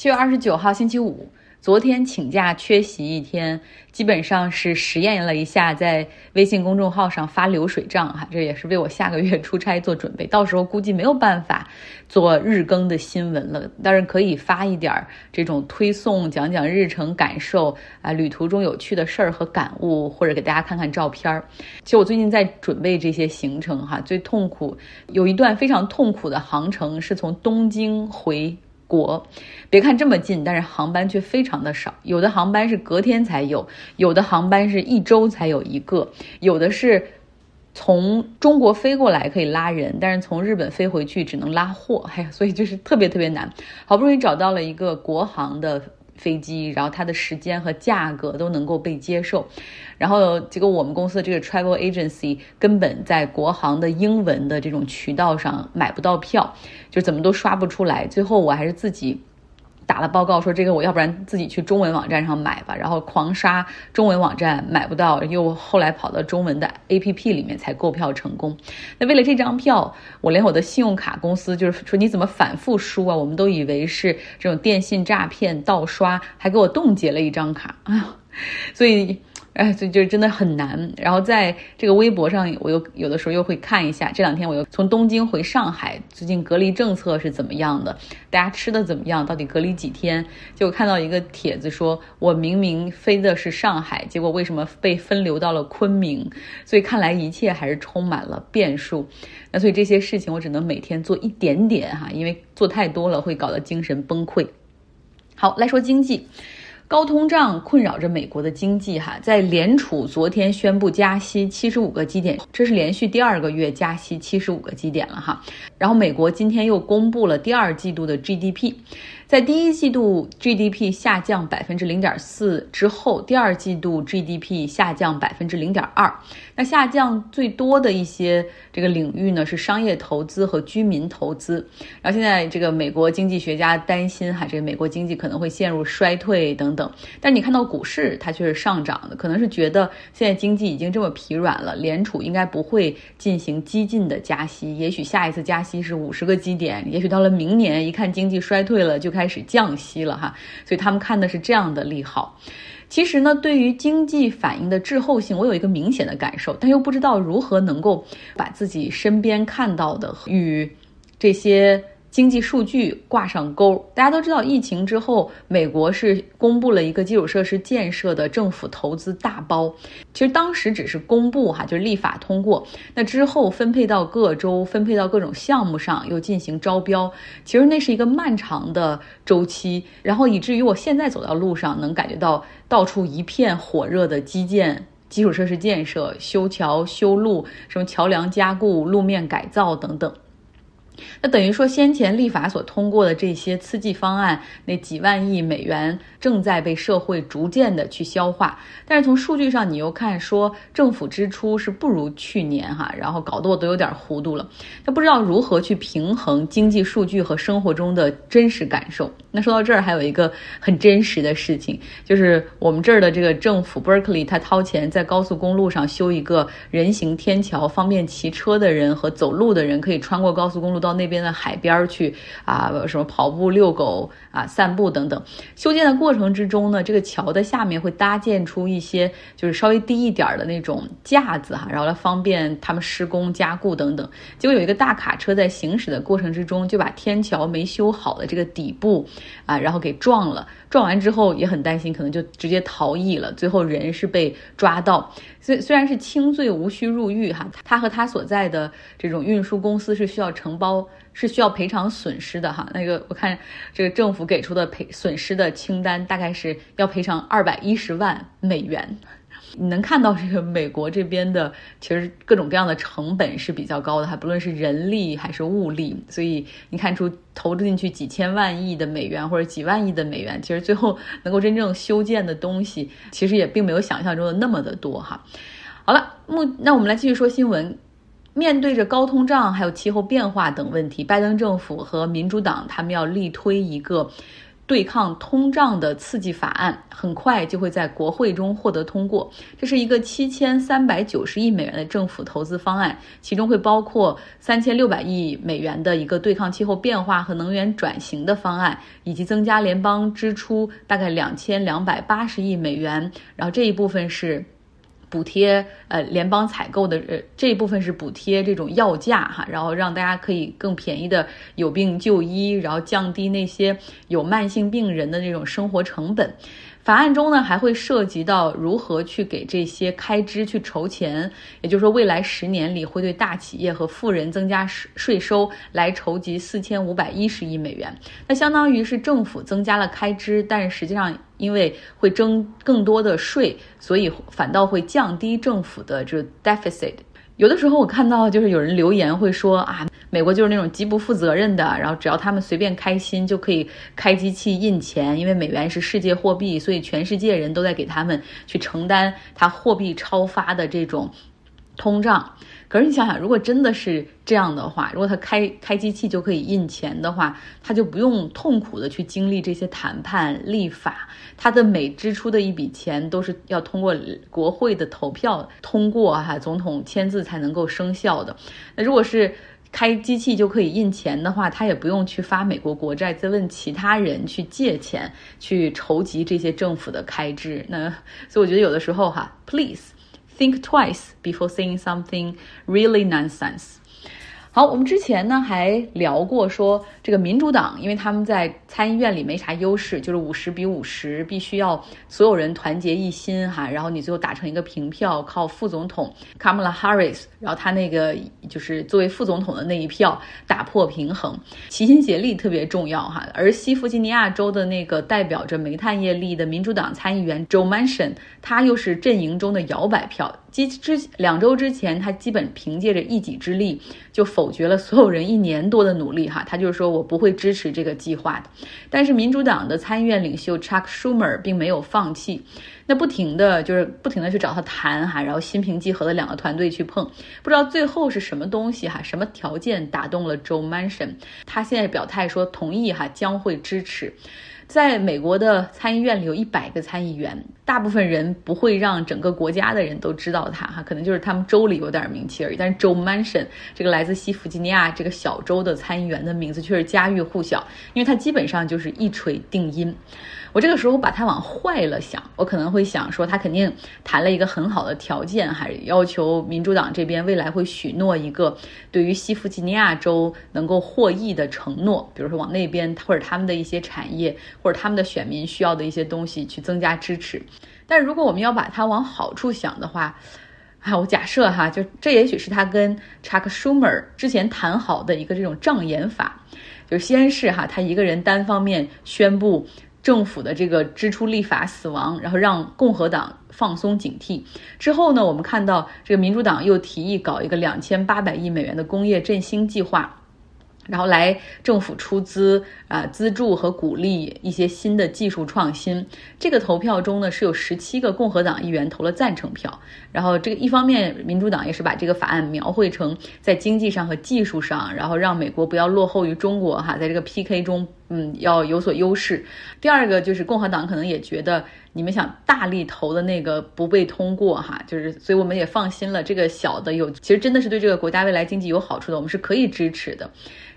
七月二十九号星期五，昨天请假缺席一天，基本上是实验了一下，在微信公众号上发流水账哈，这也是为我下个月出差做准备。到时候估计没有办法做日更的新闻了，但是可以发一点这种推送，讲讲日程感受啊，旅途中有趣的事儿和感悟，或者给大家看看照片儿。其实我最近在准备这些行程哈，最痛苦有一段非常痛苦的航程是从东京回。国，别看这么近，但是航班却非常的少。有的航班是隔天才有，有的航班是一周才有一个，有的是从中国飞过来可以拉人，但是从日本飞回去只能拉货。哎呀，所以就是特别特别难。好不容易找到了一个国航的。飞机，然后它的时间和价格都能够被接受，然后结果我们公司的这个 travel agency 根本在国航的英文的这种渠道上买不到票，就怎么都刷不出来，最后我还是自己。打了报告说这个我要不然自己去中文网站上买吧，然后狂刷中文网站买不到，又后来跑到中文的 A P P 里面才购票成功。那为了这张票，我连我的信用卡公司就是说你怎么反复输啊？我们都以为是这种电信诈骗盗刷，还给我冻结了一张卡。哎呀，所以。哎，所以就真的很难。然后在这个微博上，我又有的时候又会看一下。这两天我又从东京回上海，最近隔离政策是怎么样的？大家吃的怎么样？到底隔离几天？就看到一个帖子说，我明明飞的是上海，结果为什么被分流到了昆明？所以看来一切还是充满了变数。那所以这些事情我只能每天做一点点哈，因为做太多了会搞得精神崩溃。好，来说经济。高通胀困扰着美国的经济，哈，在联储昨天宣布加息七十五个基点，这是连续第二个月加息七十五个基点了，哈。然后美国今天又公布了第二季度的 GDP。在第一季度 GDP 下降百分之零点四之后，第二季度 GDP 下降百分之零点二。那下降最多的一些这个领域呢，是商业投资和居民投资。然后现在这个美国经济学家担心哈，这个美国经济可能会陷入衰退等等。但你看到股市它却是上涨的，可能是觉得现在经济已经这么疲软了，联储应该不会进行激进的加息。也许下一次加息是五十个基点，也许到了明年一看经济衰退了就开。开始降息了哈，所以他们看的是这样的利好。其实呢，对于经济反应的滞后性，我有一个明显的感受，但又不知道如何能够把自己身边看到的与这些。经济数据挂上钩，大家都知道，疫情之后，美国是公布了一个基础设施建设的政府投资大包。其实当时只是公布哈，就是立法通过。那之后分配到各州，分配到各种项目上，又进行招标。其实那是一个漫长的周期，然后以至于我现在走到路上，能感觉到到处一片火热的基建、基础设施建设、修桥、修路，什么桥梁加固、路面改造等等。那等于说，先前立法所通过的这些刺激方案，那几万亿美元正在被社会逐渐的去消化。但是从数据上，你又看说政府支出是不如去年哈，然后搞得我都有点糊涂了。他不知道如何去平衡经济数据和生活中的真实感受。那说到这儿，还有一个很真实的事情，就是我们这儿的这个政府 Berkeley，他掏钱在高速公路上修一个人行天桥，方便骑车的人和走路的人可以穿过高速公路到。那边的海边去啊，什么跑步、遛狗啊、散步等等。修建的过程之中呢，这个桥的下面会搭建出一些就是稍微低一点的那种架子哈，然后来方便他们施工加固等等。结果有一个大卡车在行驶的过程之中，就把天桥没修好的这个底部啊，然后给撞了。撞完之后也很担心，可能就直接逃逸了。最后人是被抓到，虽虽然是轻罪无需入狱哈，他和他所在的这种运输公司是需要承包，是需要赔偿损失的哈。那个我看这个政府给出的赔损失的清单，大概是要赔偿二百一十万美元。你能看到这个美国这边的，其实各种各样的成本是比较高的，还不论是人力还是物力，所以你看出投入进去几千万亿的美元或者几万亿的美元，其实最后能够真正修建的东西，其实也并没有想象中的那么的多哈。好了，目那我们来继续说新闻。面对着高通胀还有气候变化等问题，拜登政府和民主党他们要力推一个。对抗通胀的刺激法案很快就会在国会中获得通过。这是一个七千三百九十亿美元的政府投资方案，其中会包括三千六百亿美元的一个对抗气候变化和能源转型的方案，以及增加联邦支出大概两千两百八十亿美元。然后这一部分是。补贴呃联邦采购的呃这一部分是补贴这种药价哈，然后让大家可以更便宜的有病就医，然后降低那些有慢性病人的那种生活成本。法案中呢，还会涉及到如何去给这些开支去筹钱，也就是说，未来十年里会对大企业和富人增加税税收，来筹集四千五百一十亿美元。那相当于是政府增加了开支，但实际上因为会征更多的税，所以反倒会降低政府的这 deficit。有的时候我看到就是有人留言会说啊，美国就是那种极不负责任的，然后只要他们随便开心就可以开机器印钱，因为美元是世界货币，所以全世界人都在给他们去承担它货币超发的这种通胀。可是你想想，如果真的是这样的话，如果他开开机器就可以印钱的话，他就不用痛苦的去经历这些谈判立法，他的每支出的一笔钱都是要通过国会的投票通过哈，总统签字才能够生效的。那如果是开机器就可以印钱的话，他也不用去发美国国债，再问其他人去借钱去筹集这些政府的开支。那 所以我觉得有的时候哈，please。Think twice before saying something really nonsense. 好，我们之前呢还聊过说，这个民主党因为他们在参议院里没啥优势，就是五十比五十，必须要所有人团结一心哈，然后你最后打成一个平票，靠副总统 Kamala Harris，然后他那个就是作为副总统的那一票打破平衡，齐心协力特别重要哈。而西弗吉尼亚州的那个代表着煤炭业力的民主党参议员 Joe Manchin，他又是阵营中的摇摆票。之之两周之前，他基本凭借着一己之力就否决了所有人一年多的努力，哈，他就是说我不会支持这个计划的。但是民主党的参议院领袖 Chuck Schumer 并没有放弃，那不停的就是不停的去找他谈，哈，然后心平气和的两个团队去碰，不知道最后是什么东西，哈，什么条件打动了 Joe Manchin，他现在表态说同意，哈，将会支持。在美国的参议院里有一百个参议员，大部分人不会让整个国家的人都知道他哈，可能就是他们州里有点名气而已。但是 Joe Manchin 这个来自西弗吉尼亚这个小州的参议员的名字却是家喻户晓，因为他基本上就是一锤定音。我这个时候把它往坏了想，我可能会想说，他肯定谈了一个很好的条件，还要求民主党这边未来会许诺一个对于西弗吉尼亚州能够获益的承诺，比如说往那边或者他们的一些产业或者他们的选民需要的一些东西去增加支持。但如果我们要把它往好处想的话，啊，我假设哈，就这也许是他跟 Chuck Schumer 之前谈好的一个这种障眼法，就先是哈他一个人单方面宣布。政府的这个支出立法死亡，然后让共和党放松警惕。之后呢，我们看到这个民主党又提议搞一个两千八百亿美元的工业振兴计划。然后来政府出资啊，资助和鼓励一些新的技术创新。这个投票中呢，是有十七个共和党议员投了赞成票。然后这个一方面，民主党也是把这个法案描绘成在经济上和技术上，然后让美国不要落后于中国哈，在这个 PK 中，嗯，要有所优势。第二个就是共和党可能也觉得你们想大力投的那个不被通过哈，就是所以我们也放心了。这个小的有，其实真的是对这个国家未来经济有好处的，我们是可以支持的。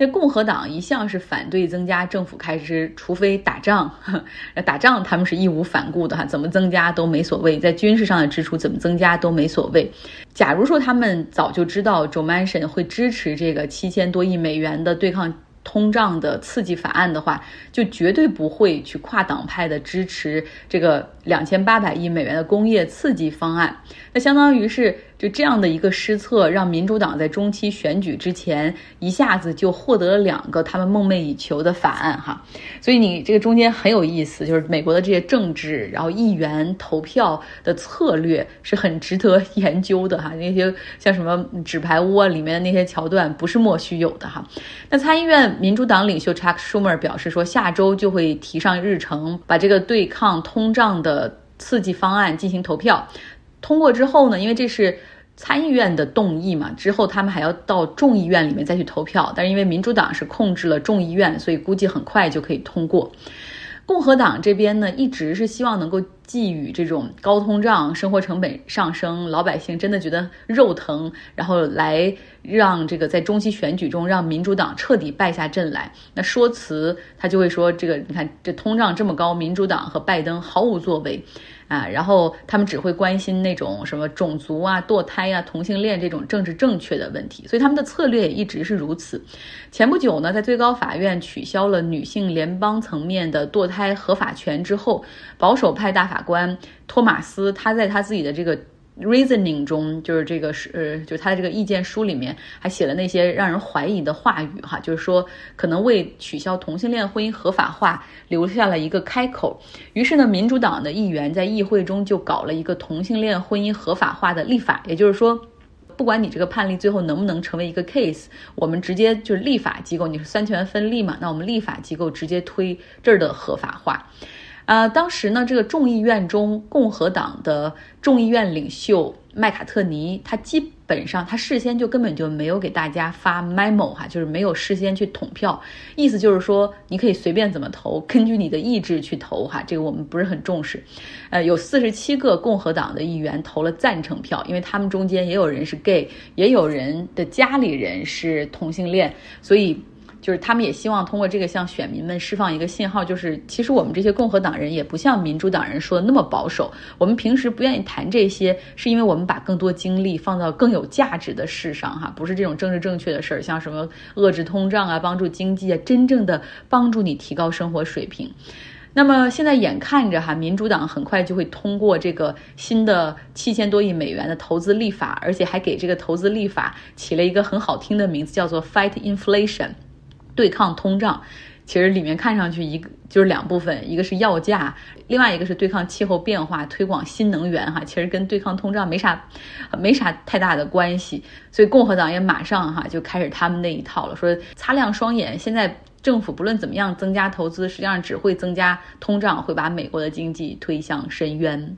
那共和党一向是反对增加政府开支，除非打仗。打仗他们是义无反顾的哈，怎么增加都没所谓，在军事上的支出怎么增加都没所谓。假如说他们早就知道 Joe Manchin 会支持这个七千多亿美元的对抗通胀的刺激法案的话，就绝对不会去跨党派的支持这个两千八百亿美元的工业刺激方案。那相当于是。就这样的一个失策，让民主党在中期选举之前一下子就获得了两个他们梦寐以求的法案，哈。所以你这个中间很有意思，就是美国的这些政治，然后议员投票的策略是很值得研究的，哈。那些像什么纸牌屋啊里面的那些桥段，不是莫须有的，哈。那参议院民主党领袖 Chuck Schumer 表示说，下周就会提上日程，把这个对抗通胀的刺激方案进行投票。通过之后呢，因为这是参议院的动议嘛，之后他们还要到众议院里面再去投票。但是因为民主党是控制了众议院，所以估计很快就可以通过。共和党这边呢，一直是希望能够寄予这种高通胀、生活成本上升，老百姓真的觉得肉疼，然后来让这个在中期选举中让民主党彻底败下阵来。那说辞他就会说，这个你看这通胀这么高，民主党和拜登毫无作为。啊，然后他们只会关心那种什么种族啊、堕胎啊、同性恋这种政治正确的问题，所以他们的策略也一直是如此。前不久呢，在最高法院取消了女性联邦层面的堕胎合法权之后，保守派大法官托马斯他在他自己的这个。Reasoning 中就是这个是呃，就他的这个意见书里面还写了那些让人怀疑的话语哈，就是说可能为取消同性恋婚姻合法化留下了一个开口。于是呢，民主党的议员在议会中就搞了一个同性恋婚姻合法化的立法，也就是说，不管你这个判例最后能不能成为一个 case，我们直接就是立法机构，你是三权分立嘛，那我们立法机构直接推这儿的合法化。啊，当时呢，这个众议院中共和党的众议院领袖麦卡特尼，他基本上他事先就根本就没有给大家发 memo 哈，就是没有事先去统票，意思就是说你可以随便怎么投，根据你的意志去投哈，这个我们不是很重视。呃，有四十七个共和党的议员投了赞成票，因为他们中间也有人是 gay，也有人的家里人是同性恋，所以。就是他们也希望通过这个向选民们释放一个信号，就是其实我们这些共和党人也不像民主党人说的那么保守。我们平时不愿意谈这些，是因为我们把更多精力放到更有价值的事上，哈，不是这种政治正确的事儿，像什么遏制通胀啊、帮助经济啊，真正的帮助你提高生活水平。那么现在眼看着哈，民主党很快就会通过这个新的七千多亿美元的投资立法，而且还给这个投资立法起了一个很好听的名字，叫做 Fight Inflation。对抗通胀，其实里面看上去一个就是两部分，一个是药价，另外一个是对抗气候变化、推广新能源。哈，其实跟对抗通胀没啥，没啥太大的关系。所以共和党也马上哈就开始他们那一套了，说擦亮双眼，现在政府不论怎么样增加投资，实际上只会增加通胀，会把美国的经济推向深渊。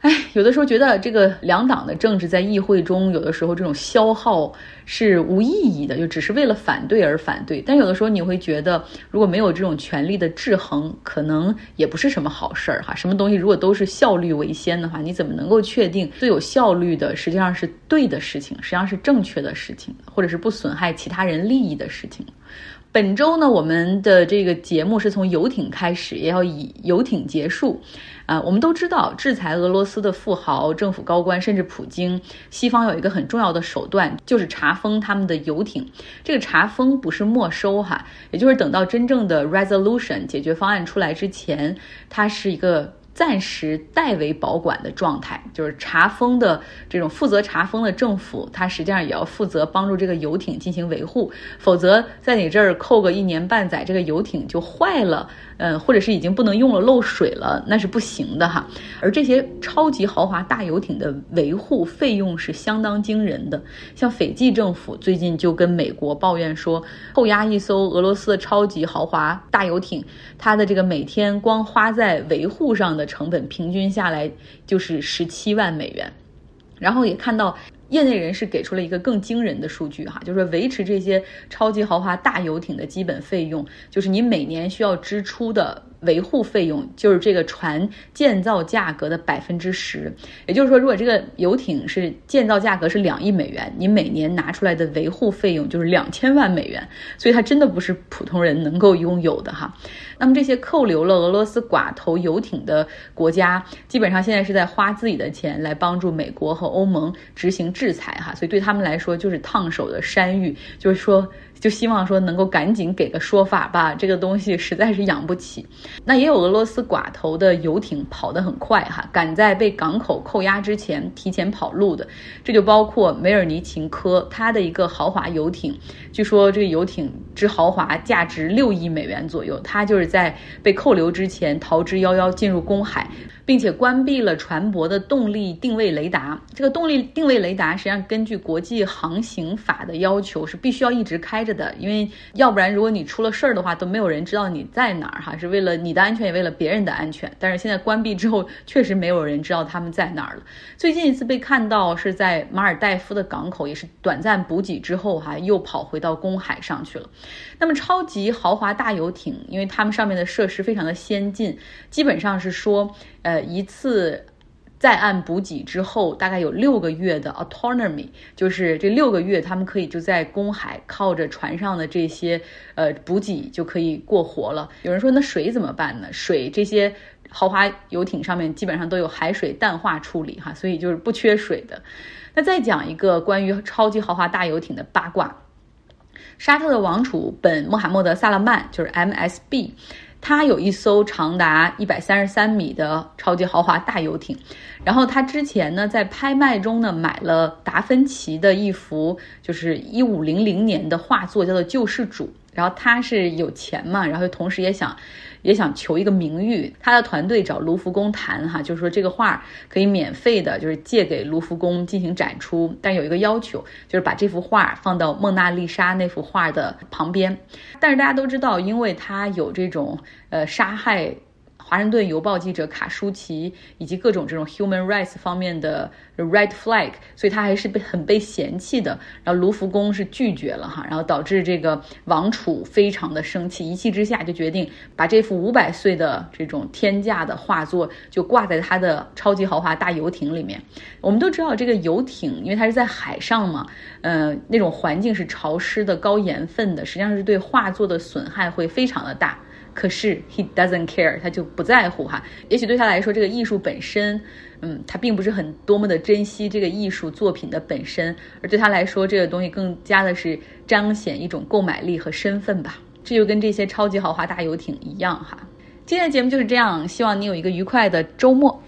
哎，有的时候觉得这个两党的政治在议会中，有的时候这种消耗是无意义的，就只是为了反对而反对。但有的时候你会觉得，如果没有这种权力的制衡，可能也不是什么好事儿哈。什么东西如果都是效率为先的话，你怎么能够确定最有效率的实际上是对的事情，实际上是正确的事情，或者是不损害其他人利益的事情？本周呢，我们的这个节目是从游艇开始，也要以游艇结束。啊，我们都知道，制裁俄罗斯的富豪、政府高官，甚至普京，西方有一个很重要的手段，就是查封他们的游艇。这个查封不是没收哈，也就是等到真正的 resolution 解决方案出来之前，它是一个。暂时代为保管的状态，就是查封的这种负责查封的政府，他实际上也要负责帮助这个游艇进行维护，否则在你这儿扣个一年半载，这个游艇就坏了。嗯，或者是已经不能用了，漏水了，那是不行的哈。而这些超级豪华大游艇的维护费用是相当惊人的。像斐济政府最近就跟美国抱怨说，扣押一艘俄罗斯的超级豪华大游艇，它的这个每天光花在维护上的成本，平均下来就是十七万美元。然后也看到。业内人士给出了一个更惊人的数据，哈，就是维持这些超级豪华大游艇的基本费用，就是你每年需要支出的。维护费用就是这个船建造价格的百分之十，也就是说，如果这个游艇是建造价格是两亿美元，你每年拿出来的维护费用就是两千万美元，所以它真的不是普通人能够拥有的哈。那么这些扣留了俄罗斯寡头游艇的国家，基本上现在是在花自己的钱来帮助美国和欧盟执行制裁哈，所以对他们来说就是烫手的山芋，就是说。就希望说能够赶紧给个说法吧，这个东西实在是养不起。那也有俄罗斯寡头的游艇跑得很快哈，赶在被港口扣押之前提前跑路的，这就包括梅尔尼琴科，它的一个豪华游艇，据说这个游艇之豪华价值六亿美元左右，它就是在被扣留之前逃之夭夭进入公海。并且关闭了船舶的动力定位雷达。这个动力定位雷达实际上根据国际航行法的要求是必须要一直开着。的，因为要不然如果你出了事儿的话，都没有人知道你在哪儿哈，是为了你的安全，也为了别人的安全。但是现在关闭之后，确实没有人知道他们在哪儿了。最近一次被看到是在马尔代夫的港口，也是短暂补给之后哈，又跑回到公海上去了。那么超级豪华大游艇，因为它们上面的设施非常的先进，基本上是说，呃，一次。在岸补给之后，大概有六个月的 autonomy，就是这六个月，他们可以就在公海靠着船上的这些呃补给就可以过活了。有人说，那水怎么办呢？水这些豪华游艇上面基本上都有海水淡化处理哈，所以就是不缺水的。那再讲一个关于超级豪华大游艇的八卦：沙特的王储本穆罕默德·萨勒曼就是 MSB。他有一艘长达一百三十三米的超级豪华大游艇，然后他之前呢在拍卖中呢买了达芬奇的一幅就是一五零零年的画作，叫做《救世主》。然后他是有钱嘛，然后同时也想。也想求一个名誉，他的团队找卢浮宫谈哈，就是说这个画可以免费的，就是借给卢浮宫进行展出，但有一个要求，就是把这幅画放到蒙娜丽莎那幅画的旁边。但是大家都知道，因为他有这种呃杀害。华盛顿邮报记者卡舒奇以及各种这种 human rights 方面的 red flag，所以他还是被很被嫌弃的。然后卢浮宫是拒绝了哈，然后导致这个王储非常的生气，一气之下就决定把这幅五百岁的这种天价的画作就挂在他的超级豪华大游艇里面。我们都知道这个游艇，因为它是在海上嘛，呃，那种环境是潮湿的、高盐分的，实际上是对画作的损害会非常的大。可是 he doesn't care，他就不在乎哈。也许对他来说，这个艺术本身，嗯，他并不是很多么的珍惜这个艺术作品的本身，而对他来说，这个东西更加的是彰显一种购买力和身份吧。这就跟这些超级豪华大游艇一样哈。今天的节目就是这样，希望你有一个愉快的周末。